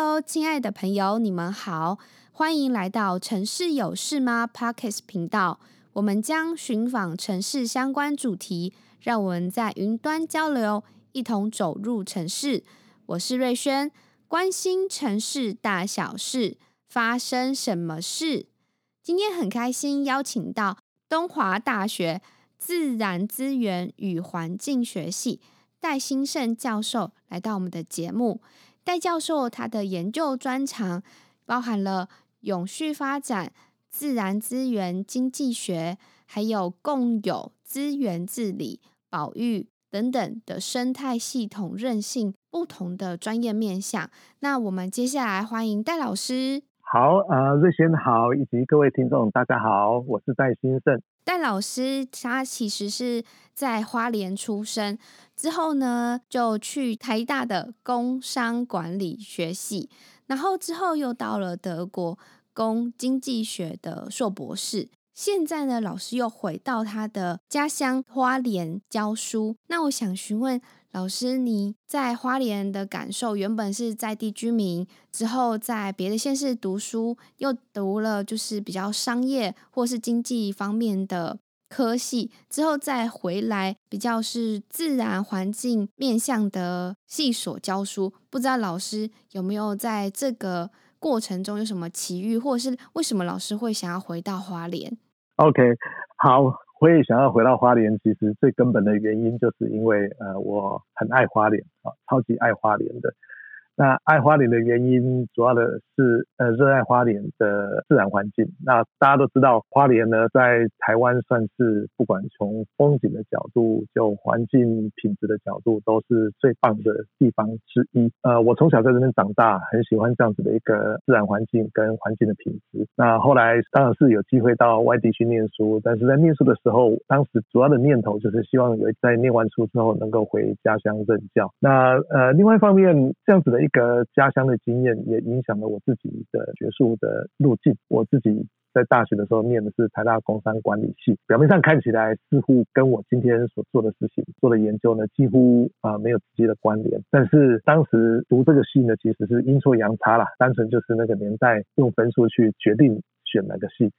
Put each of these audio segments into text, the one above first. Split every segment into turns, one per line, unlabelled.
Hello，亲爱的朋友，你们好，欢迎来到城市有事吗 Podcast 频道。我们将寻访城市相关主题，让我们在云端交流，一同走入城市。我是瑞轩，关心城市大小事，发生什么事？今天很开心邀请到东华大学自然资源与环境学系戴兴胜教授来到我们的节目。戴教授他的研究专长包含了永续发展、自然资源经济学，还有共有资源治理、保育等等的生态系统韧性不同的专业面向。那我们接下来欢迎戴老师。
好，呃，瑞轩好，以及各位听众大家好，我是戴兴盛。
戴老师他其实是在花莲出生，之后呢就去台大的工商管理学系，然后之后又到了德国攻经济学的硕博士。现在呢，老师又回到他的家乡花莲教书。那我想询问。老师，你在花莲的感受？原本是在地居民，之后在别的县市读书，又读了就是比较商业或是经济方面的科系，之后再回来比较是自然环境面向的系所教书。不知道老师有没有在这个过程中有什么奇遇，或者是为什么老师会想要回到花莲
？OK，好。我也想要回到花莲，其实最根本的原因就是因为，呃，我很爱花莲啊，超级爱花莲的。那爱花莲的原因，主要的是呃热爱花莲的自然环境。那大家都知道，花莲呢在台湾算是不管从风景的角度，就环境品质的角度，都是最棒的地方之一。呃，我从小在这边长大，很喜欢这样子的一个自然环境跟环境的品质。那后来当然是有机会到外地去念书，但是在念书的时候，当时主要的念头就是希望有在念完书之后能够回家乡任教。那呃，另外一方面，这样子的一一个家乡的经验也影响了我自己的学术的路径。我自己在大学的时候念的是台大工商管理系，表面上看起来似乎跟我今天所做的事情、做的研究呢几乎啊、呃、没有直接的关联。但是当时读这个系呢，其实是阴错阳差啦，单纯就是那个年代用分数去决定选哪个系。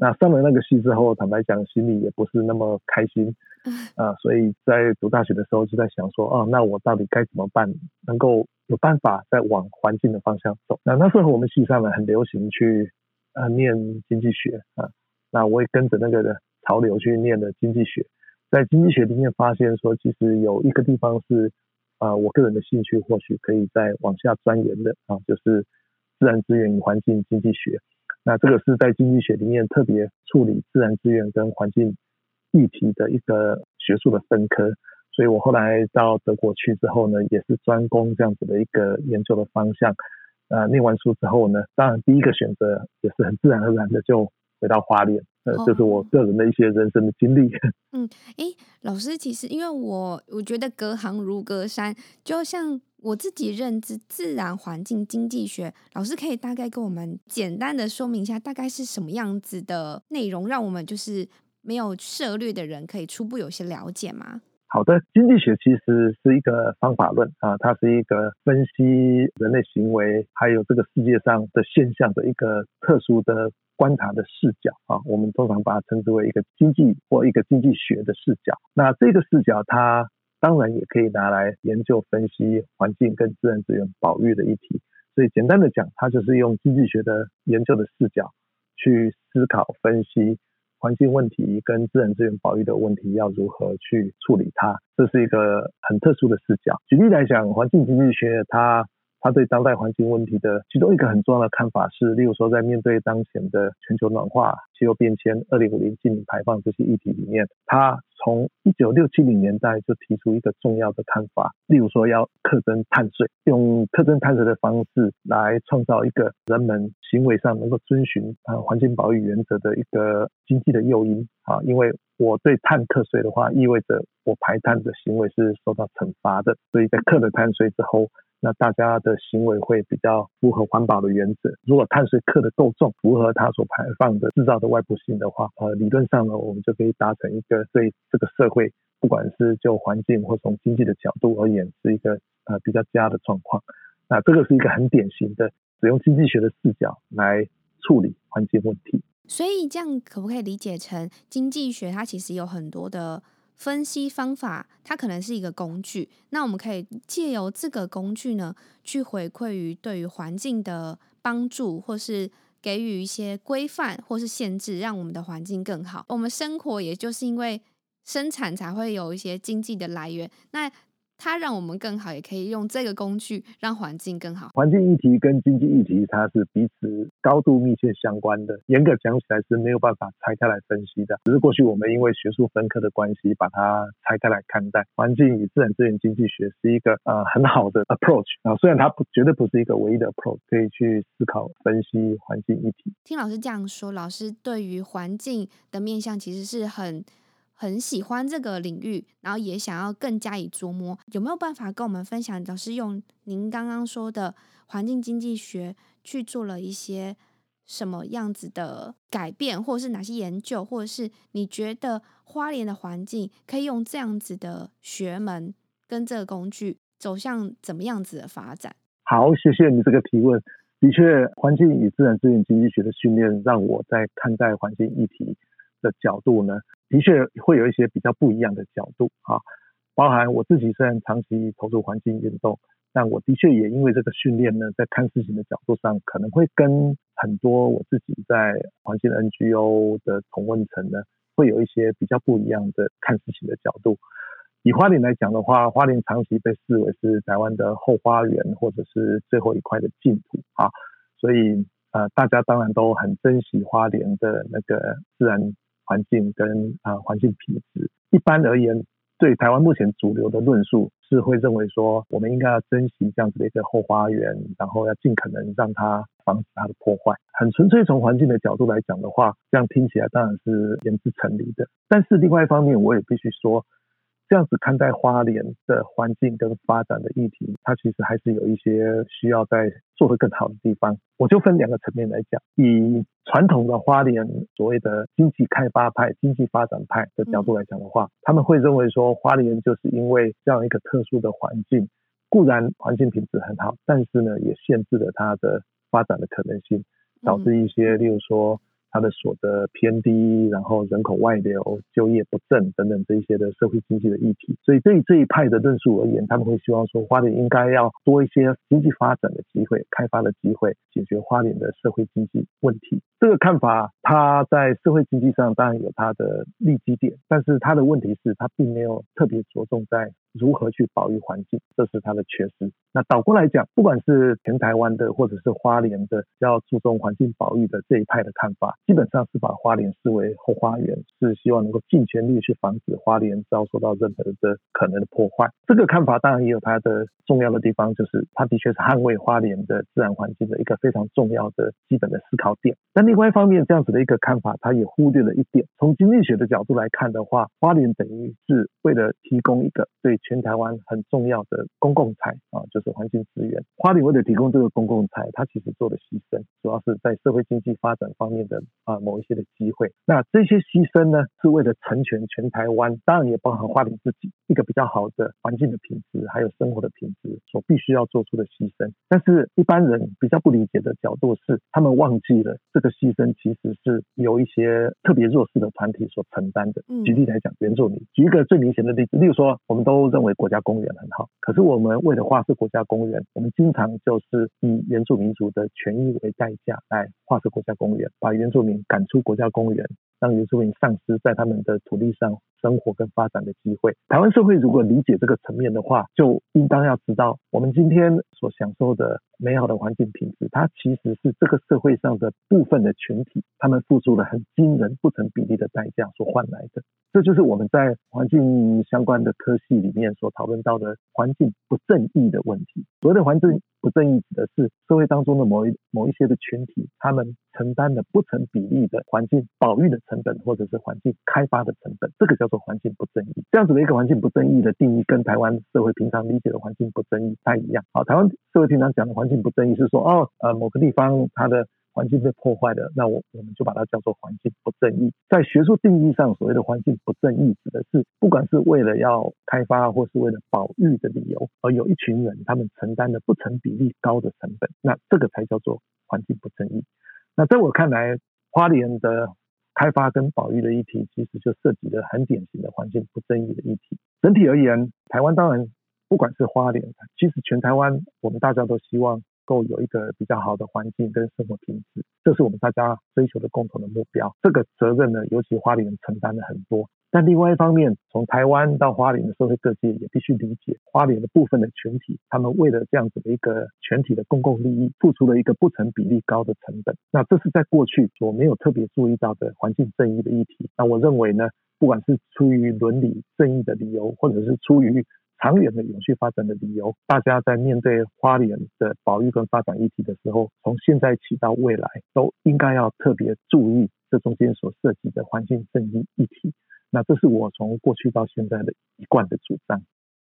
那上了那个系之后，坦白讲，心里也不是那么开心 啊、呃，所以在读大学的时候就在想说，哦，那我到底该怎么办，能够有办法再往环境的方向走？那那时候我们系上呢很流行去呃念经济学啊，那我也跟着那个的潮流去念的经济学，在经济学里面发现说，其实有一个地方是啊、我个人的兴趣或许可以再往下钻研的啊，就是自然资源与环境经济学。那这个是在经济学里面特别处理自然资源跟环境议题的一个学术的分科，所以我后来到德国去之后呢，也是专攻这样子的一个研究的方向。呃，念完书之后呢，当然第一个选择也是很自然而然的就回到花莲，呃，这是我个人的一些人生的经历。
嗯，诶，老师，其实因为我我觉得隔行如隔山，就像。我自己认知自然环境经济学，老师可以大概跟我们简单的说明一下，大概是什么样子的内容，让我们就是没有涉略的人可以初步有些了解吗？
好的，经济学其实是一个方法论啊，它是一个分析人类行为还有这个世界上的现象的一个特殊的观察的视角啊，我们通常把它称之为一个经济或一个经济学的视角。那这个视角它。当然也可以拿来研究分析环境跟自然资源保育的议题，所以简单的讲，它就是用经济学的研究的视角去思考分析环境问题跟自然资源保育的问题要如何去处理它，这是一个很特殊的视角。举例来讲，环境经济学它。它对当代环境问题的其中一个很重要的看法是，例如说，在面对当前的全球暖化、气候变迁、二零五零净排放这些议题里面，它从一九六七零年代就提出一个重要的看法，例如说要课征碳税，用课征碳税的方式来创造一个人们行为上能够遵循啊环境保育原则的一个经济的诱因啊，因为我对碳课税的话，意味着我排碳的行为是受到惩罚的，所以在课了碳税之后。那大家的行为会比较符合环保的原则。如果碳税课的够重，符合它所排放的制造的外部性的话，呃，理论上呢，我们就可以达成一个对这个社会，不管是就环境或从经济的角度而言，是一个呃比较佳的状况。那这个是一个很典型的使用经济学的视角来处理环境问题。
所以这样可不可以理解成经济学它其实有很多的分析方法，它可能是一个工具。那我们可以借由这个工具呢，去回馈于对于环境的帮助，或是给予一些规范或是限制，让我们的环境更好。我们生活也就是因为生产才会有一些经济的来源。那它让我们更好，也可以用这个工具让环境更好。
环境议题跟经济议题，它是彼此高度密切相关的。严格讲起来是没有办法拆开来分析的。只是过去我们因为学术分科的关系，把它拆开来看待。环境与自然资源经济学是一个呃很好的 approach 啊，虽然它不绝对不是一个唯一的 approach，可以去思考分析环境议题。
听老师这样说，老师对于环境的面向其实是很。很喜欢这个领域，然后也想要更加以琢磨，有没有办法跟我们分享？老师用您刚刚说的环境经济学去做了一些什么样子的改变，或者是哪些研究，或者是你觉得花莲的环境可以用这样子的学门跟这个工具走向怎么样子的发展？
好，谢谢你这个提问。的确，环境与自然资源经济学的训练让我在看待环境议题的角度呢，的确会有一些比较不一样的角度啊，包含我自己虽然长期投入环境运动，但我的确也因为这个训练呢，在看事情的角度上，可能会跟很多我自己在环境 NGO 的同温层呢，会有一些比较不一样的看事情的角度。以花莲来讲的话，花莲长期被视为是台湾的后花园，或者是最后一块的净土啊，所以呃，大家当然都很珍惜花莲的那个自然。环境跟啊环境品质，一般而言，对台湾目前主流的论述是会认为说，我们应该要珍惜这样子的一个后花园，然后要尽可能让它防止它的破坏。很纯粹从环境的角度来讲的话，这样听起来当然是言之成理的。但是另外一方面，我也必须说。这样子看待花莲的环境跟发展的议题，它其实还是有一些需要再做得更好的地方。我就分两个层面来讲，以传统的花莲所谓的经济开发派、经济发展派的角度来讲的话，他们会认为说，花莲就是因为这样一个特殊的环境，固然环境品质很好，但是呢，也限制了它的发展的可能性，导致一些，例如说。他的所得偏低，然后人口外流、就业不振等等这一些的社会经济的议题，所以对于这一派的论述而言，他们会希望说花莲应该要多一些经济发展的机会、开发的机会，解决花莲的社会经济问题。这个看法，它在社会经济上当然有它的利基点，但是它的问题是，它并没有特别着重在如何去保育环境，这是它的缺失。那倒过来讲，不管是全台湾的，或者是花莲的，要注重环境保育的这一派的看法，基本上是把花莲视为后花园，是希望能够尽全力去防止花莲遭受到任何的可能的破坏。这个看法当然也有它的重要的地方，就是它的确是捍卫花莲的自然环境的一个非常重要的基本的思考点。但另外一方面，这样子的一个看法，它也忽略了一点。从经济学的角度来看的话，花莲等于是为了提供一个对全台湾很重要的公共财啊，就是环境资源。花莲为了提供这个公共财，它其实做了牺牲，主要是在社会经济发展方面的啊某一些的机会。那这些牺牲呢，是为了成全全台湾，当然也包含花莲自己一个比较好的环境的品质，还有生活的品质所必须要做出的牺牲。但是一般人比较不理解的角度是，他们忘记了这个。牺牲其实是由一些特别弱势的团体所承担的。举例来讲，原住民。举一个最明显的例子，例如说，我们都认为国家公园很好，可是我们为了划设国家公园，我们经常就是以原住民族的权益为代价来划设国家公园，把原住民赶出国家公园，让原住民丧失在他们的土地上生活跟发展的机会。台湾社会如果理解这个层面的话，就应当要知道，我们今天所享受的美好的环境品质，它其实是这个社会上的部分的群体，他们付出了很惊人、不成比例的代价所换来的。这就是我们在环境相关的科系里面所讨论到的环境不正义的问题。所谓的环境不正义，指的是社会当中的某一某一些的群体，他们承担的不成比例的环境保育的成本，或者是环境开发的成本。这个叫做环境不正义。这样子的一个环境不正义的定义，跟台湾社会平常理解的环境不正义不太一样。好，台湾社会平常讲的环境不正义是说，哦，呃，某个地方它的环境被破坏了，那我我们就把它叫做环境不正义。在学术定义上，所谓的环境不正义，指的是不管是为了要开发或是为了保育的理由，而有一群人他们承担了不成比例高的成本，那这个才叫做环境不正义。那在我看来，花莲的开发跟保育的议题，其实就涉及了很典型的环境不正义的议题。整体而言，台湾当然不管是花莲，其实全台湾我们大家都希望够有一个比较好的环境跟生活品质，这是我们大家追求的共同的目标。这个责任呢，尤其花莲承担了很多。但另外一方面，从台湾到花莲的社会各界也必须理解，花莲的部分的群体，他们为了这样子的一个全体的公共利益，付出了一个不成比例高的成本。那这是在过去所没有特别注意到的环境正义的议题。那我认为呢，不管是出于伦理正义的理由，或者是出于长远的永续发展的理由，大家在面对花莲的保育跟发展议题的时候，从现在起到未来，都应该要特别注意这中间所涉及的环境正义议题。那这是我从过去到现在的一贯的主
张。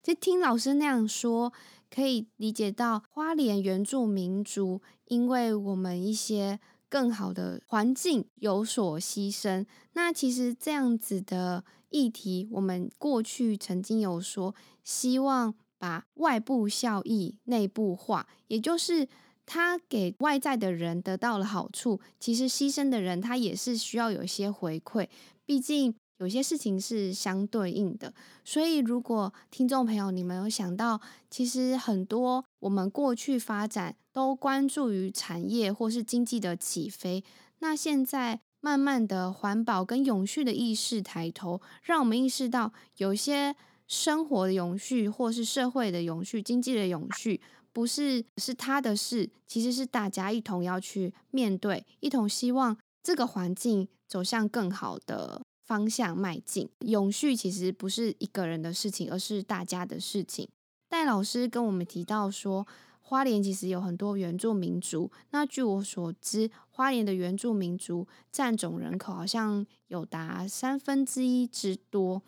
就听老师那样说，可以理解到花莲原住民族因为我们一些更好的环境有所牺牲。那其实这样子的议题，我们过去曾经有说，希望把外部效益内部化，也就是他给外在的人得到了好处，其实牺牲的人他也是需要有一些回馈，毕竟。有些事情是相对应的，所以如果听众朋友你们有想到，其实很多我们过去发展都关注于产业或是经济的起飞，那现在慢慢的环保跟永续的意识抬头，让我们意识到有些生活的永续或是社会的永续、经济的永续，不是是他的事，其实是大家一同要去面对，一同希望这个环境走向更好的。方向迈进，永续其实不是一个人的事情，而是大家的事情。戴老师跟我们提到说，花莲其实有很多原住民族。那据我所知，花莲的原住民族占总人口好像有达三分之一之多。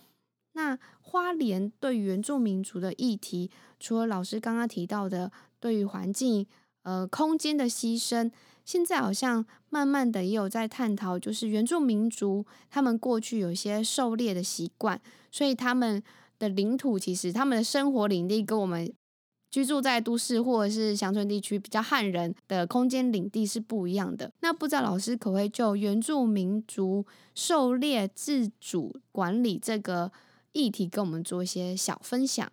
那花莲对原住民族的议题，除了老师刚刚提到的对于环境、呃空间的牺牲。现在好像慢慢的也有在探讨，就是原住民族他们过去有一些狩猎的习惯，所以他们的领土其实他们的生活领地跟我们居住在都市或者是乡村地区比较汉人的空间领地是不一样的。那不知道老师可不可以就原住民族狩猎自主管理这个议题跟我们做一些小分享？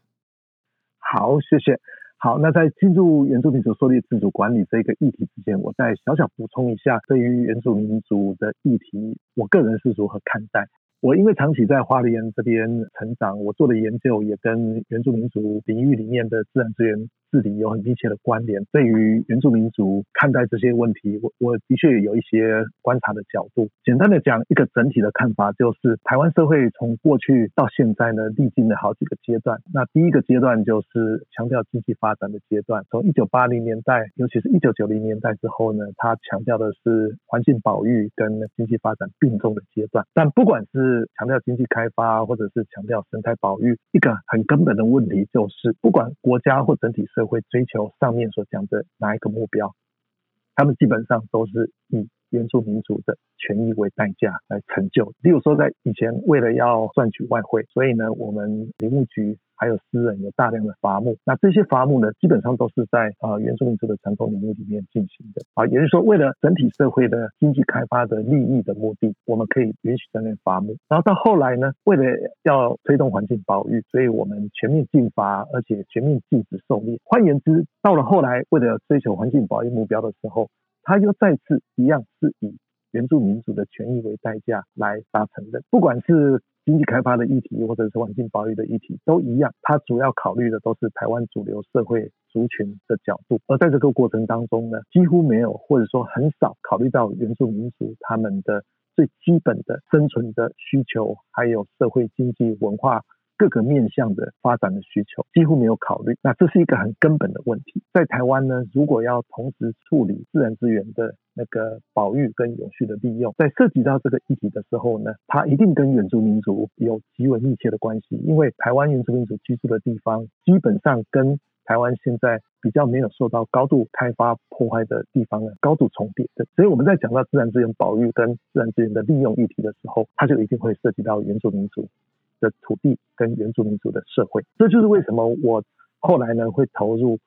好，谢谢。好，那在进入原住民族狩猎自主管理这个议题之前，我再小小补充一下，对于原住民族的议题，我个人是如何看待。我因为长期在花莲这边成长，我做的研究也跟原住民族领域里面的自然资源治理有很密切的关联。对于原住民族看待这些问题，我我的确有一些观察的角度。简单的讲，一个整体的看法就是，台湾社会从过去到现在呢，历经了好几个阶段。那第一个阶段就是强调经济发展的阶段，从一九八零年代，尤其是一九九零年代之后呢，它强调的是环境保育跟经济发展并重的阶段。但不管是是强调经济开发，或者是强调生态保育，一个很根本的问题就是，不管国家或整体社会追求上面所讲的哪一个目标，他们基本上都是以原住民族的权益为代价来成就。例如说，在以前为了要赚取外汇，所以呢，我们林务局。还有私人有大量的伐木，那这些伐木呢，基本上都是在呃原住民族的传统领域里面进行的啊，也就是说，为了整体社会的经济开发的利益的目的，我们可以允许在那伐木。然后到后来呢，为了要推动环境保育，所以我们全面禁伐，而且全面禁止狩猎。换言之，到了后来，为了追求环境保育目标的时候，它又再次一样是以原住民族的权益为代价来达成的，不管是。经济开发的议题，或者是环境保育的议题，都一样。它主要考虑的都是台湾主流社会族群的角度，而在这个过程当中呢，几乎没有或者说很少考虑到原住民族他们的最基本的生存的需求，还有社会经济文化。各个面向的发展的需求几乎没有考虑，那这是一个很根本的问题。在台湾呢，如果要同时处理自然资源的那个保育跟永续的利用，在涉及到这个议题的时候呢，它一定跟原住民族有极为密切的关系，因为台湾原住民族居住的地方基本上跟台湾现在比较没有受到高度开发破坏的地方呢，高度重叠的。所以我们在讲到自然资源保育跟自然资源的利用议题的时候，它就一定会涉及到原住民族的土地跟原住民族的社会。这就是为什么我后来呢会投入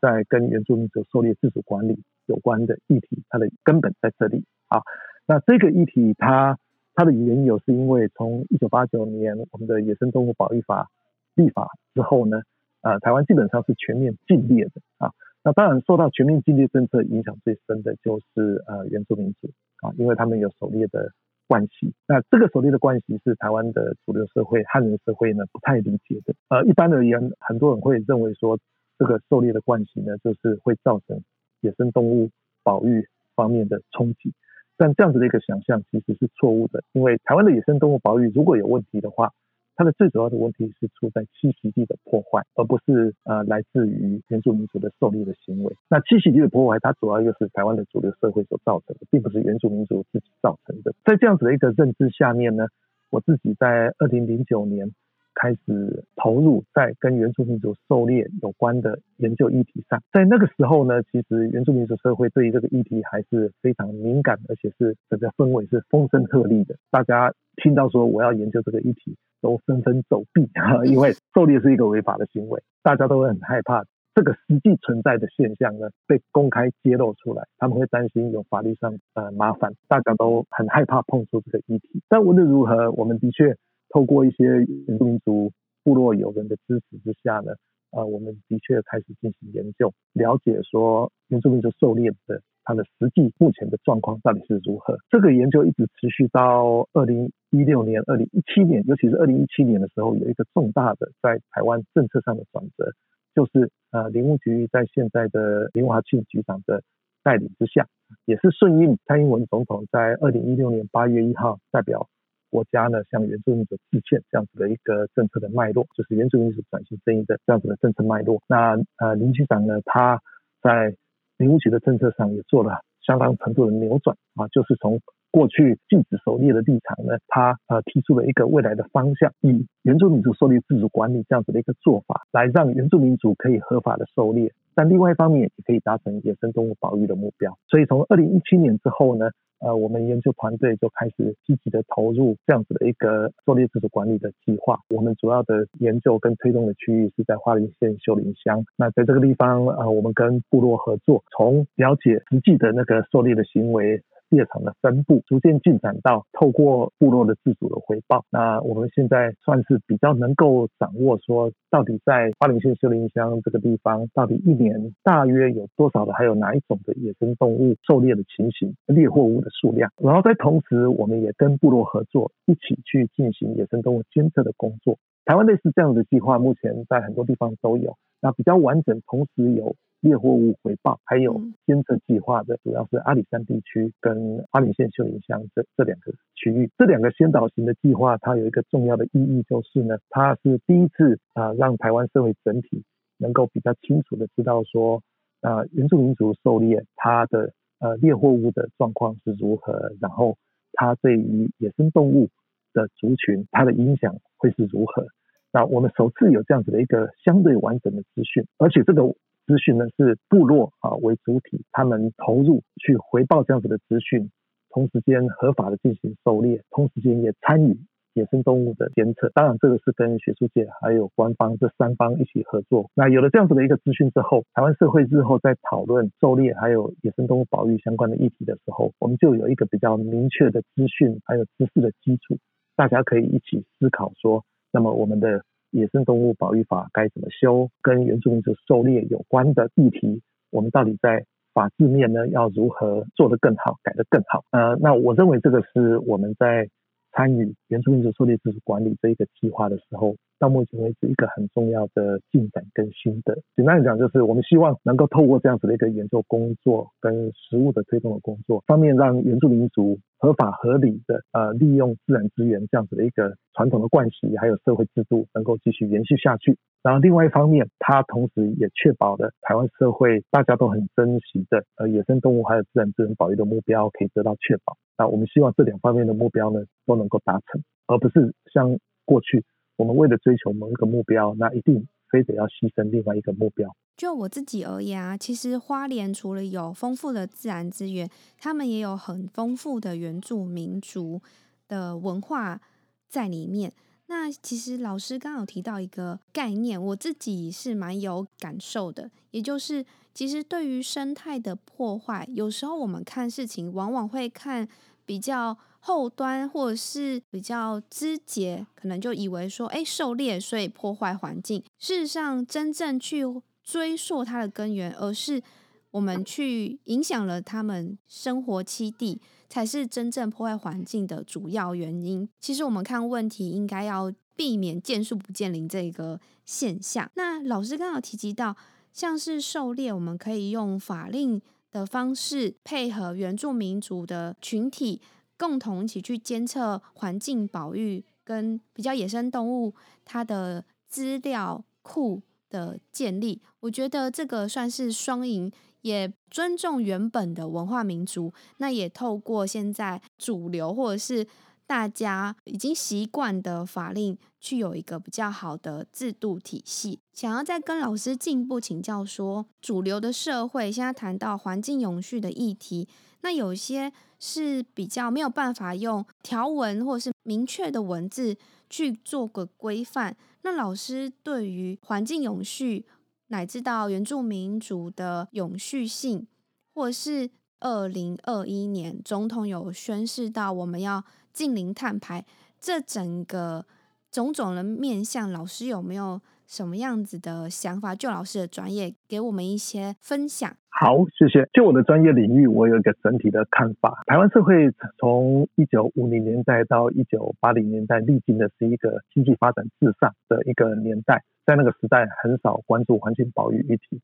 在跟原住民族狩猎自主管理有关的议题，它的根本在这里啊。那这个议题它它的缘由是因为从一九八九年我们的野生动物保育法立法之后呢，呃，台湾基本上是全面禁猎的啊。那当然受到全面禁猎政策影响最深的就是呃原住民族啊，因为他们有狩猎的关系。那这个狩猎的关系是台湾的主流社会汉人社会呢不太理解的。呃，一般而言，很多人会认为说这个狩猎的关系呢，就是会造成野生动物保育方面的冲击。但这样子的一个想象其实是错误的，因为台湾的野生动物保育如果有问题的话，它的最主要的问题是出在栖息地的破坏，而不是呃来自于原住民族的狩猎的行为。那栖息地的破坏，它主要又是台湾的主流社会所造成的，并不是原住民族自己造成的。在这样子的一个认知下面呢，我自己在二零零九年。开始投入在跟原住民族狩猎有关的研究议题上，在那个时候呢，其实原住民族社会对于这个议题还是非常敏感，而且是整个氛围是风声鹤唳的。大家听到说我要研究这个议题，都纷纷走避，因为狩猎是一个违法的行为，大家都会很害怕这个实际存在的现象呢被公开揭露出来，他们会担心有法律上呃麻烦，大家都很害怕碰触这个议题。但无论如何，我们的确。透过一些原住民族部落友人的支持之下呢，呃，我们的确开始进行研究，了解说原住民族狩猎的它的实际目前的状况到底是如何。这个研究一直持续到二零一六年、二零一七年，尤其是二零一七年的时候，有一个重大的在台湾政策上的转折，就是呃，林务局在现在的林华庆局长的带领之下，也是顺应蔡英文总统在二零一六年八月一号代表。国家呢，向原住民族致歉，这样子的一个政策的脉络，就是原住民族转型正义的这样子的政策脉络。那呃，林局长呢，他在林务局的政策上也做了相当程度的扭转啊，就是从过去禁止狩猎的立场呢，他呃提出了一个未来的方向，以原住民族狩猎自主管理这样子的一个做法，来让原住民族可以合法的狩猎，但另外一方面也可以达成野生动物保育的目标。所以从二零一七年之后呢。呃，我们研究团队就开始积极的投入这样子的一个狩猎自主管理的计划。我们主要的研究跟推动的区域是在花莲县秀林乡。那在这个地方，呃，我们跟部落合作，从了解实际的那个狩猎的行为。猎场的分布逐渐进展到透过部落的自主的回报，那我们现在算是比较能够掌握说，到底在花莲县秀林乡这个地方，到底一年大约有多少的，还有哪一种的野生动物狩猎的情形，猎获物的数量。然后在同时，我们也跟部落合作，一起去进行野生动物监测的工作。台湾类似这样的计划，目前在很多地方都有，那比较完整，同时有。猎获物回报，还有监测计划的，主要是阿里山地区跟花莲县秀林乡这这两个区域。这两个先导型的计划，它有一个重要的意义，就是呢，它是第一次啊、呃，让台湾社会整体能够比较清楚的知道说，啊、呃，原住民族狩猎它的呃猎获物的状况是如何，然后它对于野生动物的族群它的影响会是如何。那我们首次有这样子的一个相对完整的资讯，而且这个。资讯呢是部落啊为主体，他们投入去回报这样子的资讯，同时间合法的进行狩猎，同时间也参与野生动物的监测。当然，这个是跟学术界还有官方这三方一起合作。那有了这样子的一个资讯之后，台湾社会日后在讨论狩猎还有野生动物保育相关的议题的时候，我们就有一个比较明确的资讯还有知识的基础，大家可以一起思考说，那么我们的。野生动物保育法该怎么修？跟原住民族狩猎有关的议题，我们到底在法制面呢，要如何做得更好，改得更好？呃，那我认为这个是我们在参与原住民族狩猎自主管理这一个计划的时候。到目前为止，一个很重要的进展跟心得，简单来讲，就是我们希望能够透过这样子的一个研究工作跟实务的推动的工作，方面让原住民族合法合理的呃利用自然资源这样子的一个传统的惯习，还有社会制度能够继续延续下去。然后另外一方面，它同时也确保了台湾社会大家都很珍惜的呃野生动物还有自然资源保育的目标可以得到确保。那我们希望这两方面的目标呢都能够达成，而不是像过去。我们为了追求某一个目标，那一定非得要牺牲另外一个目标。
就我自己而言啊，其实花莲除了有丰富的自然资源，他们也有很丰富的原住民族的文化在里面。那其实老师刚刚有提到一个概念，我自己是蛮有感受的，也就是其实对于生态的破坏，有时候我们看事情往往会看比较后端，或者是比较枝节，可能就以为说，哎，狩猎所以破坏环境。事实上，真正去追溯它的根源，而是我们去影响了他们生活栖地。才是真正破坏环境的主要原因。其实我们看问题，应该要避免见树不见林这个现象。那老师刚好提及到，像是狩猎，我们可以用法令的方式，配合原住民族的群体，共同一起去监测环境保育跟比较野生动物它的资料库的建立。我觉得这个算是双赢。也尊重原本的文化民族，那也透过现在主流或者是大家已经习惯的法令，去有一个比较好的制度体系。想要再跟老师进一步请教说，主流的社会现在谈到环境永续的议题，那有些是比较没有办法用条文或者是明确的文字去做个规范。那老师对于环境永续，乃至到原住民族的永续性，或是二零二一年总统有宣示到我们要净零碳排，这整个种种的面向，老师有没有什么样子的想法？就老师的专业，给我们一些分享。
好，谢谢。就我的专业领域，我有一个整体的看法。台湾社会从一九五零年代到一九八零年代，历经的是一个经济发展至上的一个年代。在那个时代，很少关注环境保育议题。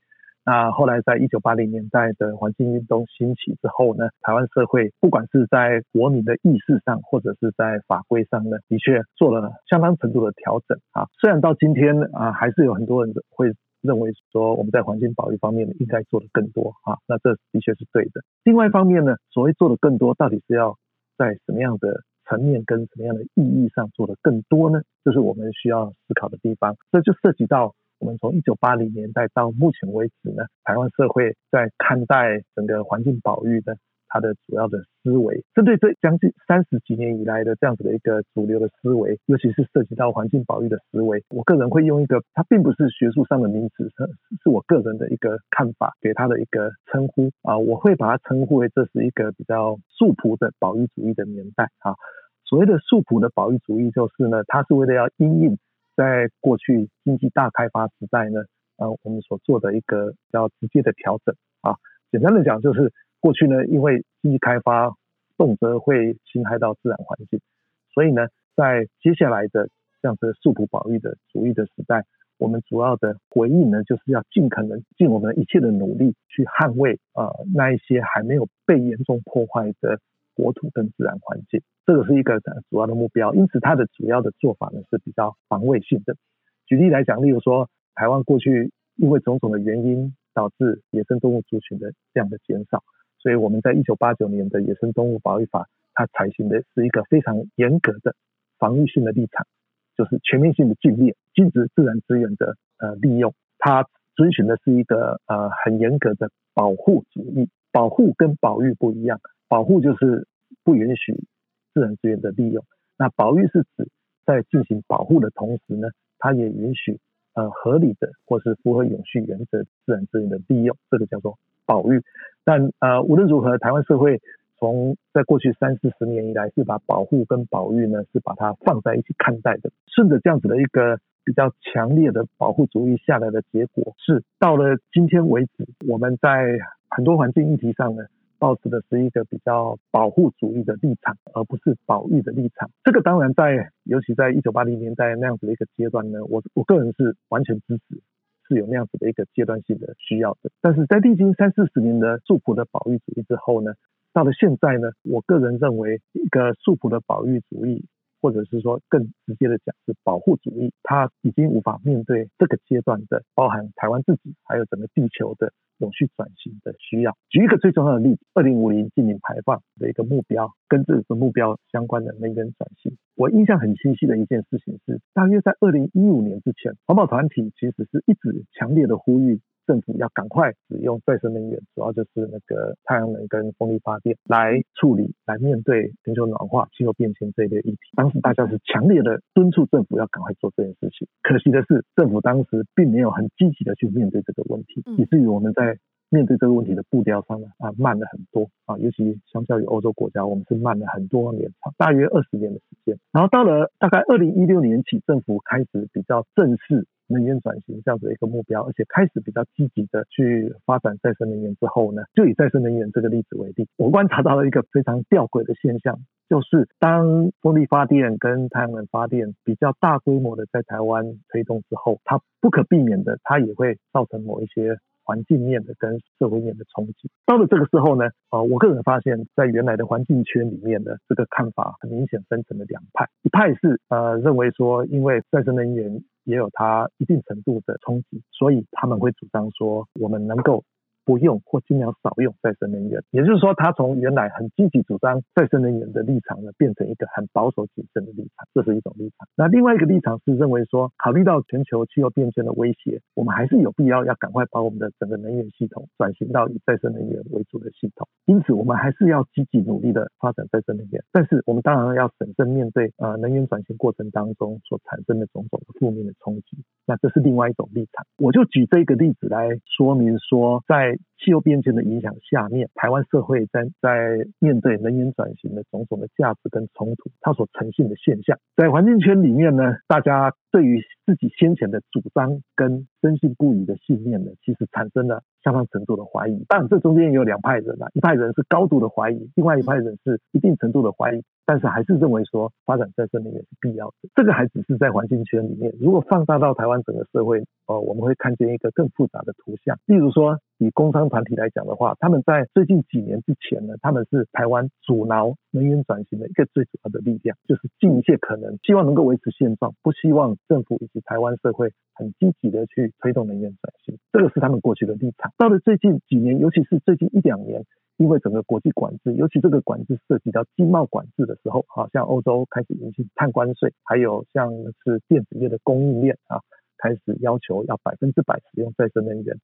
那后来，在一九八零年代的环境运动兴起之后呢，台湾社会不管是在国民的意识上，或者是在法规上呢，的确做了相当程度的调整啊。虽然到今天啊，还是有很多人会认为说，我们在环境保育方面应该做的更多啊。那这的确是对的。另外一方面呢，所谓做的更多，到底是要在什么样的层面跟什么样的意义上做的更多呢？这是我们需要思考的地方。这就涉及到我们从一九八零年代到目前为止呢，台湾社会在看待整个环境保育的。它的主要的思维，针对这将近三十几年以来的这样子的一个主流的思维，尤其是涉及到环境保育的思维，我个人会用一个，它并不是学术上的名词，是是我个人的一个看法，给它的一个称呼啊，我会把它称呼为这是一个比较素朴的保育主义的年代啊。所谓的素朴的保育主义，就是呢，它是为了要因应在过去经济大开发时代呢，呃，我们所做的一个比较直接的调整啊。简单的讲，就是。过去呢，因为经济开发动辄会侵害到自然环境，所以呢，在接下来的这样子素朴保育的主义的时代，我们主要的回应呢，就是要尽可能尽我们一切的努力去捍卫呃那一些还没有被严重破坏的国土跟自然环境，这个是一个主要的目标。因此，它的主要的做法呢是比较防卫性的。举例来讲，例如说，台湾过去因为种种的原因，导致野生动物族群的这样的减少。所以我们在一九八九年的野生动物保育法，它采行的是一个非常严格的防御性的立场，就是全面性的禁猎，禁止自然资源的呃利用。它遵循的是一个呃很严格的保护主义，保护跟保育不一样，保护就是不允许自然资源的利用，那保育是指在进行保护的同时呢，它也允许呃合理的或是符合永续原则自然资源的利用，这个叫做。保育，但呃无论如何，台湾社会从在过去三四十年以来，是把保护跟保育呢是把它放在一起看待的。顺着这样子的一个比较强烈的保护主义下来的结果，是到了今天为止，我们在很多环境议题上呢，保持的是一个比较保护主义的立场，而不是保育的立场。这个当然在，尤其在一九八零年代那样子的一个阶段呢，我我个人是完全支持。是有那样子的一个阶段性的需要的，但是在历经三四十年的素朴的保育主义之后呢，到了现在呢，我个人认为一个素朴的保育主义，或者是说更直接的讲是保护主义，它已经无法面对这个阶段的包含台湾自己还有整个地球的永续转型的需要。举一个最重要的例子，二零五零净零排放的一个目标，跟这个目标相关的能源转型，我印象很清晰的一件事情是，大约在二零一五年之前，环保团体其实是一直强烈的呼吁。政府要赶快使用再生能源，主要就是那个太阳能跟风力发电来处理、来面对全球暖化、气候变迁这一类议题。当时大家是强烈的敦促政府要赶快做这件事情。可惜的是，政府当时并没有很积极的去面对这个问题，以至于我们在面对这个问题的步调上呢啊慢了很多啊，尤其相较于欧洲国家，我们是慢了很多年，大约二十年的时间。然后到了大概二零一六年起，政府开始比较正式。能源转型这样子的一个目标，而且开始比较积极的去发展再生能源之后呢，就以再生能源这个例子为例，我观察到了一个非常吊诡的现象，就是当风力发电跟太阳能发电比较大规模的在台湾推动之后，它不可避免的，它也会造成某一些环境面的跟社会面的冲击。到了这个时候呢，呃，我个人发现，在原来的环境圈里面的这个看法很明显分成了两派，一派是呃认为说，因为再生能源。也有它一定程度的冲击，所以他们会主张说，我们能够。不用或尽量少用再生能源，也就是说，他从原来很积极主张再生能源的立场呢，变成一个很保守谨慎的立场，这是一种立场。那另外一个立场是认为说，考虑到全球气候变迁的威胁，我们还是有必要要赶快把我们的整个能源系统转型到以再生能源为主的系统。因此，我们还是要积极努力的发展再生能源，但是我们当然要审慎面对呃能源转型过程当中所产生的种种的负面的冲击。那这是另外一种立场。我就举这个例子来说明说，在气候变迁的影响下面，台湾社会在在面对能源转型的种种的价值跟冲突，它所呈现的现象，在环境圈里面呢，大家对于自己先前的主张跟深信不疑的信念呢，其实产生了相当程度的怀疑。当然，这中间也有两派人啊，一派人是高度的怀疑，另外一派人是一定程度的怀疑，但是还是认为说发展再生能源是必要的。这个还只是在环境圈里面，如果放大到台湾整个社会，哦，我们会看见一个更复杂的图像，例如说。以工商团体来讲的话，他们在最近几年之前呢，他们是台湾阻挠能源转型的一个最主要的力量，就是尽一切可能，希望能够维持现状，不希望政府以及台湾社会很积极的去推动能源转型。这个是他们过去的立场。到了最近几年，尤其是最近一两年，因为整个国际管制，尤其这个管制涉及到经贸管制的时候，好像欧洲开始引进碳关税，还有像是电子业的供应链啊，开始要求要百分之百使用再生能源。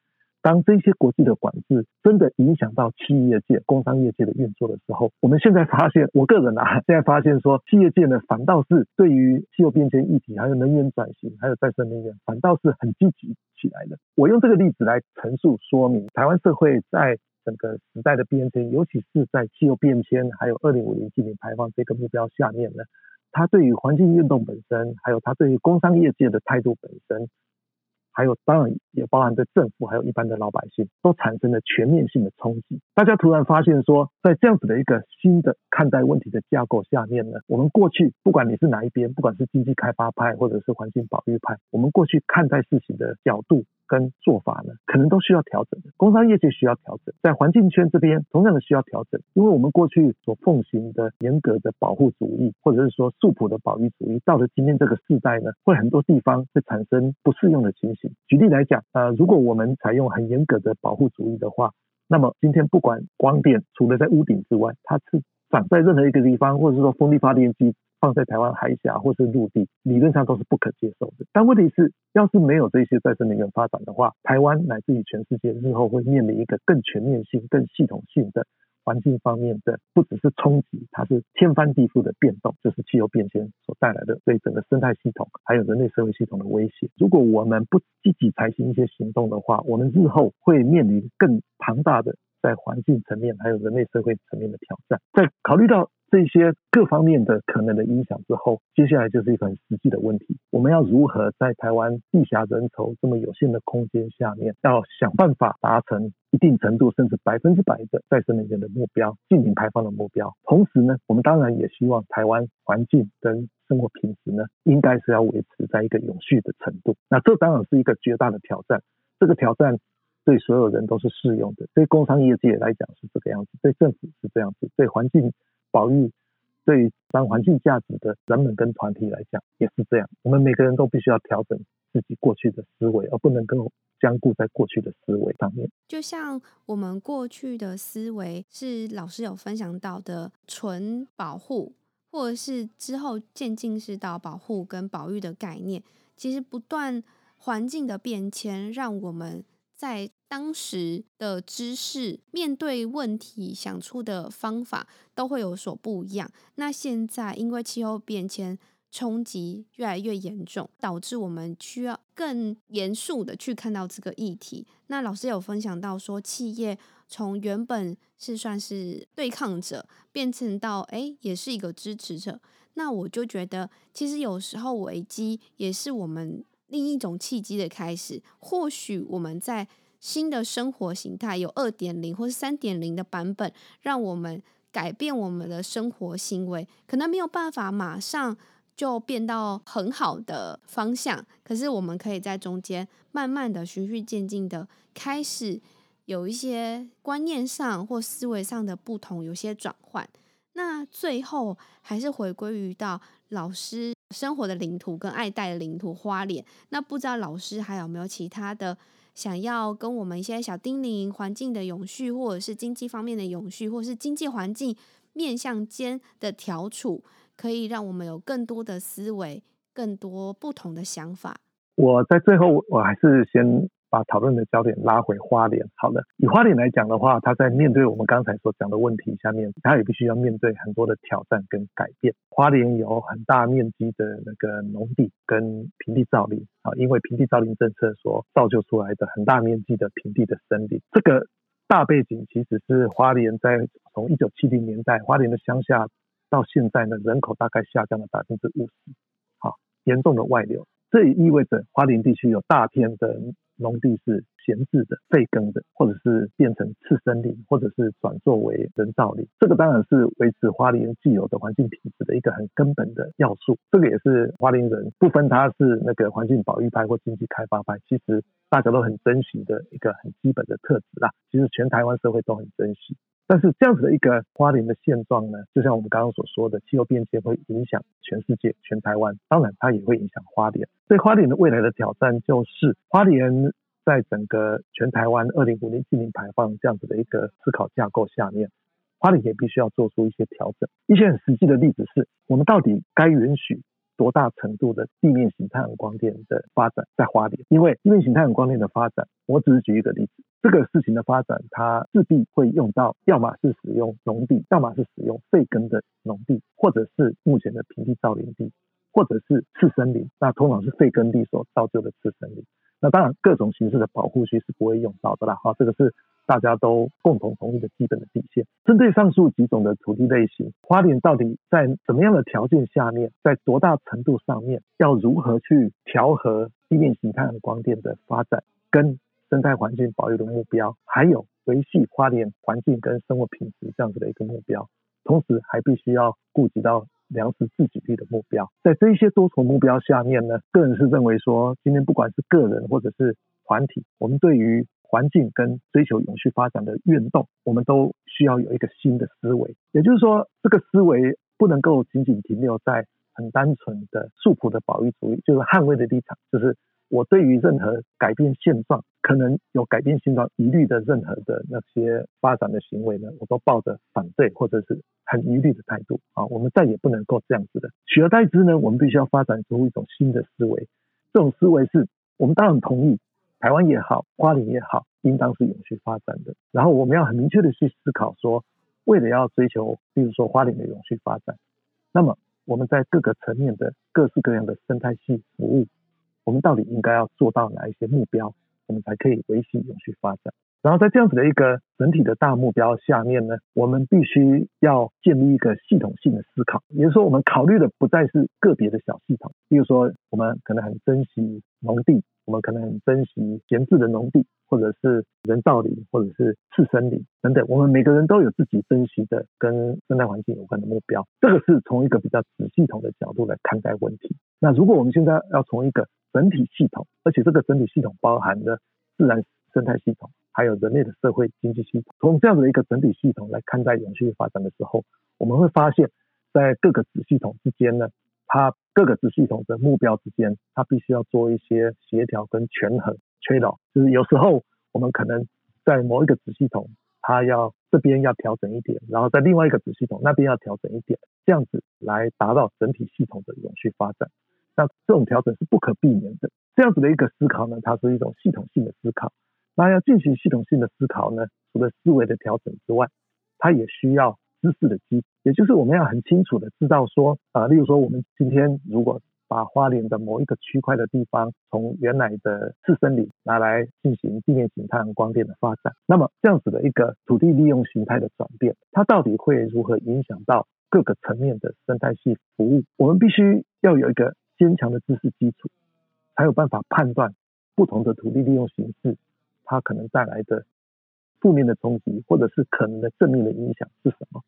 当这些国际的管制真的影响到企业界、工商业界的运作的时候，我们现在发现，我个人啊，现在发现说，企业界呢，反倒是对于气候变迁议题、还有能源转型、还有再生能源，反倒是很积极起来的。我用这个例子来陈述说明，台湾社会在整个时代的变迁，尤其是在气候变迁还有二零五零净零排放这个目标下面呢，它对于环境运动本身，还有它对于工商业界的态度本身。还有，当然也包含着政府，还有一般的老百姓，都产生了全面性的冲击。大家突然发现说，在这样子的一个新的看待问题的架构下面呢，我们过去不管你是哪一边，不管是经济开发派或者是环境保育派，我们过去看待事情的角度跟做法呢，可能都需要调整。工商业界需要调整，在环境圈这边同样的需要调整，因为我们过去所奉行的严格的保护主义，或者是说素朴的保育主义，到了今天这个时代呢，会很多地方会产生不适用的情形。举例来讲，呃，如果我们采用很严格的保护主义的话，那么今天不管光电除了在屋顶之外，它是长在任何一个地方，或者是说风力发电机放在台湾海峡或是陆地，理论上都是不可接受的。但问题是，要是没有这些再生能源发展的话，台湾乃至于全世界日后会面临一个更全面性、更系统性的。环境方面的不只是冲击，它是天翻地覆的变动，就是气候变迁所带来的对整个生态系统还有人类社会系统的威胁。如果我们不积极采取一些行动的话，我们日后会面临更庞大的在环境层面还有人类社会层面的挑战。在考虑到这些各方面的可能的影响之后，接下来就是一个很实际的问题：我们要如何在台湾地狭人稠这么有限的空间下面，要想办法达成一定程度甚至百分之百的再生能源的目标、净零排放的目标？同时呢，我们当然也希望台湾环境跟生活品质呢，应该是要维持在一个永续的程度。那这当然是一个绝大的挑战。这个挑战对所有人都是适用的，对工商业界来讲是这个样子，对政府是这样子，对环境。保育对于当环境价值的人们跟团体来讲也是这样，我们每个人都必须要调整自己过去的思维，而不能够僵固在过去的思维上面。
就像我们过去的思维是老师有分享到的纯保护。或者是之后渐进式到保护跟保育的概念，其实不断环境的变迁，让我们在当时的知识面对问题想出的方法都会有所不一样。那现在因为气候变迁。冲击越来越严重，导致我们需要更严肃的去看到这个议题。那老师有分享到说，企业从原本是算是对抗者，变成到诶也是一个支持者。那我就觉得，其实有时候危机也是我们另一种契机的开始。或许我们在新的生活形态有二点零或是三点零的版本，让我们改变我们的生活行为，可能没有办法马上。就变到很好的方向，可是我们可以在中间慢慢的循序渐进的开始有一些观念上或思维上的不同，有些转换。那最后还是回归于到老师生活的领土跟爱戴的领土花脸。那不知道老师还有没有其他的想要跟我们一些小叮咛，环境的永续，或者是经济方面的永续，或者是经济环境面向间的调处。可以让我们有更多的思维，更多不同的想法。
我在最后，我还是先把讨论的焦点拉回花莲。好了，以花莲来讲的话，它在面对我们刚才所讲的问题下面，它也必须要面对很多的挑战跟改变。花莲有很大面积的那个农地跟平地造林啊，因为平地造林政策所造就出来的很大面积的平地的森林，这个大背景其实是花莲在从一九七零年代花莲的乡下。到现在呢，人口大概下降了百分之五十，好，严重的外流，这也意味着花莲地区有大片的农地是闲置的、废耕的，或者是变成次生林，或者是转作为人造林。这个当然是维持花莲既有的环境品质的一个很根本的要素。这个也是花莲人不分他是那个环境保育派或经济开发派，其实大家都很珍惜的一个很基本的特质啦。其实全台湾社会都很珍惜。但是这样子的一个花莲的现状呢，就像我们刚刚所说的，气候变迁会影响全世界、全台湾，当然它也会影响花莲。所以花莲的未来的挑战就是，花莲在整个全台湾二零五零净零排放这样子的一个思考架构下面，花莲也必须要做出一些调整。一些很实际的例子是，我们到底该允许多大程度的地面型太阳光电的发展在花莲？因为地面型太阳光电的发展，我只是举一个例子。这个事情的发展，它势必会用到，要么是使用农地，要么是使用废耕的农地，或者是目前的平地造林地，或者是次生林。那通常是废耕地所造就的次生林。那当然，各种形式的保护区是不会用到的啦。哈，这个是大家都共同同意的基本的底线。针对上述几种的土地类型，花莲到底在怎么样的条件下面，在多大程度上面，要如何去调和地面形态和光电的发展跟生态环境保育的目标，还有维系花莲环境跟生活品质这样子的一个目标，同时还必须要顾及到粮食自给率的目标。在这一些多重目标下面呢，个人是认为说，今天不管是个人或者是团体，我们对于环境跟追求永续发展的运动，我们都需要有一个新的思维。也就是说，这个思维不能够仅仅停留在很单纯的素朴的保育主义，就是捍卫的立场，就是。我对于任何改变现状，可能有改变现状疑虑的任何的那些发展的行为呢，我都抱着反对或者是很疑虑的态度啊。我们再也不能够这样子的，取而代之呢，我们必须要发展出一种新的思维。这种思维是我们当然同意，台湾也好，花莲也好，应当是永续发展的。然后我们要很明确的去思考说，为了要追求，比如说花莲的永续发展，那么我们在各个层面的各式各样的生态系服务。我们到底应该要做到哪一些目标，我们才可以维系永续发展？然后在这样子的一个整体的大目标下面呢，我们必须要建立一个系统性的思考，也就是说，我们考虑的不再是个别的小系统，比如说，我们可能很珍惜农地，我们可能很珍惜闲置的农地，或者是人造林，或者是次生林等等，我们每个人都有自己珍惜的跟生态环境有关的目标，这个是从一个比较子系统的角度来看待问题。那如果我们现在要从一个整体系统，而且这个整体系统包含的自然生态系统，还有人类的社会经济系统。从这样的一个整体系统来看待永续发展的时候，我们会发现，在各个子系统之间呢，它各个子系统的目标之间，它必须要做一些协调跟权衡。缺劳就是有时候我们可能在某一个子系统，它要这边要调整一点，然后在另外一个子系统那边要调整一点。这样子来达到整体系统的永续发展。那这种调整是不可避免的。这样子的一个思考呢，它是一种系统性的思考。那要进行系统性的思考呢，除了思维的调整之外，它也需要知识的基础，也就是我们要很清楚的知道说，啊、例如说我们今天如果把花莲的某一个区块的地方，从原来的次生林拿来进行地面型太阳光电的发展，那么这样子的一个土地利用形态的转变，它到底会如何影响到各个层面的生态系服务？我们必须要有一个坚强的知识基础，才有办法判断不同的土地利用形式。它可能带来的负面的冲击，或者是可能的正面的影响是什么？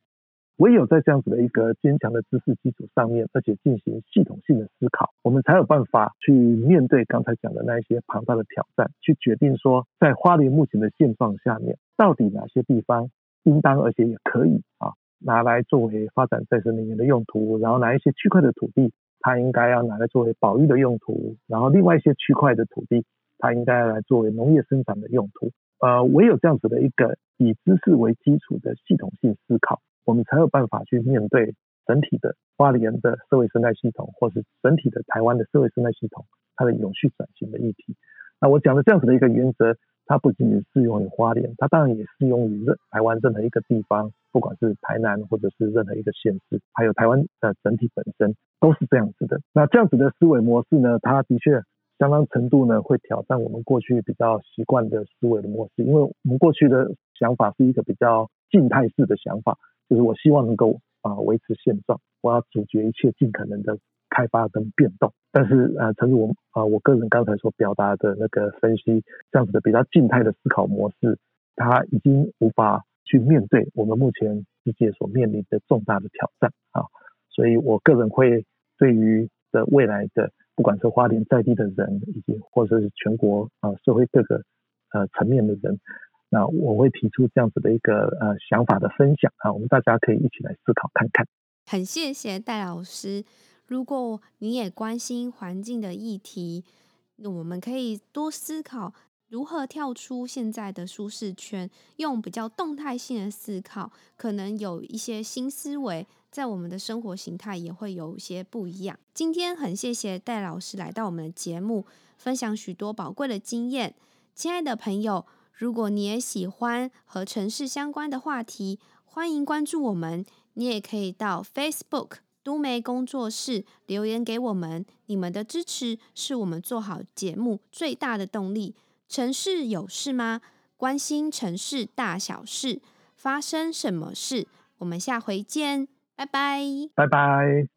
唯有在这样子的一个坚强的知识基础上面，而且进行系统性的思考，我们才有办法去面对刚才讲的那一些庞大的挑战，去决定说，在花莲目前的现状下面，到底哪些地方应当而且也可以啊拿来作为发展再生能源的用途，然后哪一些区块的土地它应该要拿来作为保育的用途，然后另外一些区块的土地。它应该要来作为农业生产的用途，呃，唯有这样子的一个以知识为基础的系统性思考，我们才有办法去面对整体的花莲的社会生态系统，或是整体的台湾的社会生态系统它的永续转型的议题。那我讲的这样子的一个原则，它不仅仅适用于花莲，它当然也适用于任台湾任何一个地方，不管是台南或者是任何一个县市，还有台湾的整体本身都是这样子的。那这样子的思维模式呢，它的确。相当程度呢，会挑战我们过去比较习惯的思维的模式，因为我们过去的想法是一个比较静态式的想法，就是我希望能够啊维持现状，我要阻绝一切尽可能的开发跟变动。但是呃，诚如我啊我个人刚才所表达的那个分析，这样子的比较静态的思考模式，它已经无法去面对我们目前世界所面临的重大的挑战啊，所以我个人会对于的未来的。不管是花莲在地的人，以及或者是全国啊、社会各个呃层面的人，那我会提出这样子的一个呃想法的分享啊，我们大家可以一起来思考看看。
很谢谢戴老师，如果你也关心环境的议题，那我们可以多思考。如何跳出现在的舒适圈，用比较动态性的思考，可能有一些新思维，在我们的生活形态也会有一些不一样。今天很谢谢戴老师来到我们的节目，分享许多宝贵的经验。亲爱的朋友，如果你也喜欢和城市相关的话题，欢迎关注我们。你也可以到 Facebook 都媒工作室留言给我们，你们的支持是我们做好节目最大的动力。城市有事吗？关心城市大小事，发生什么事？我们下回见，拜拜，
拜拜。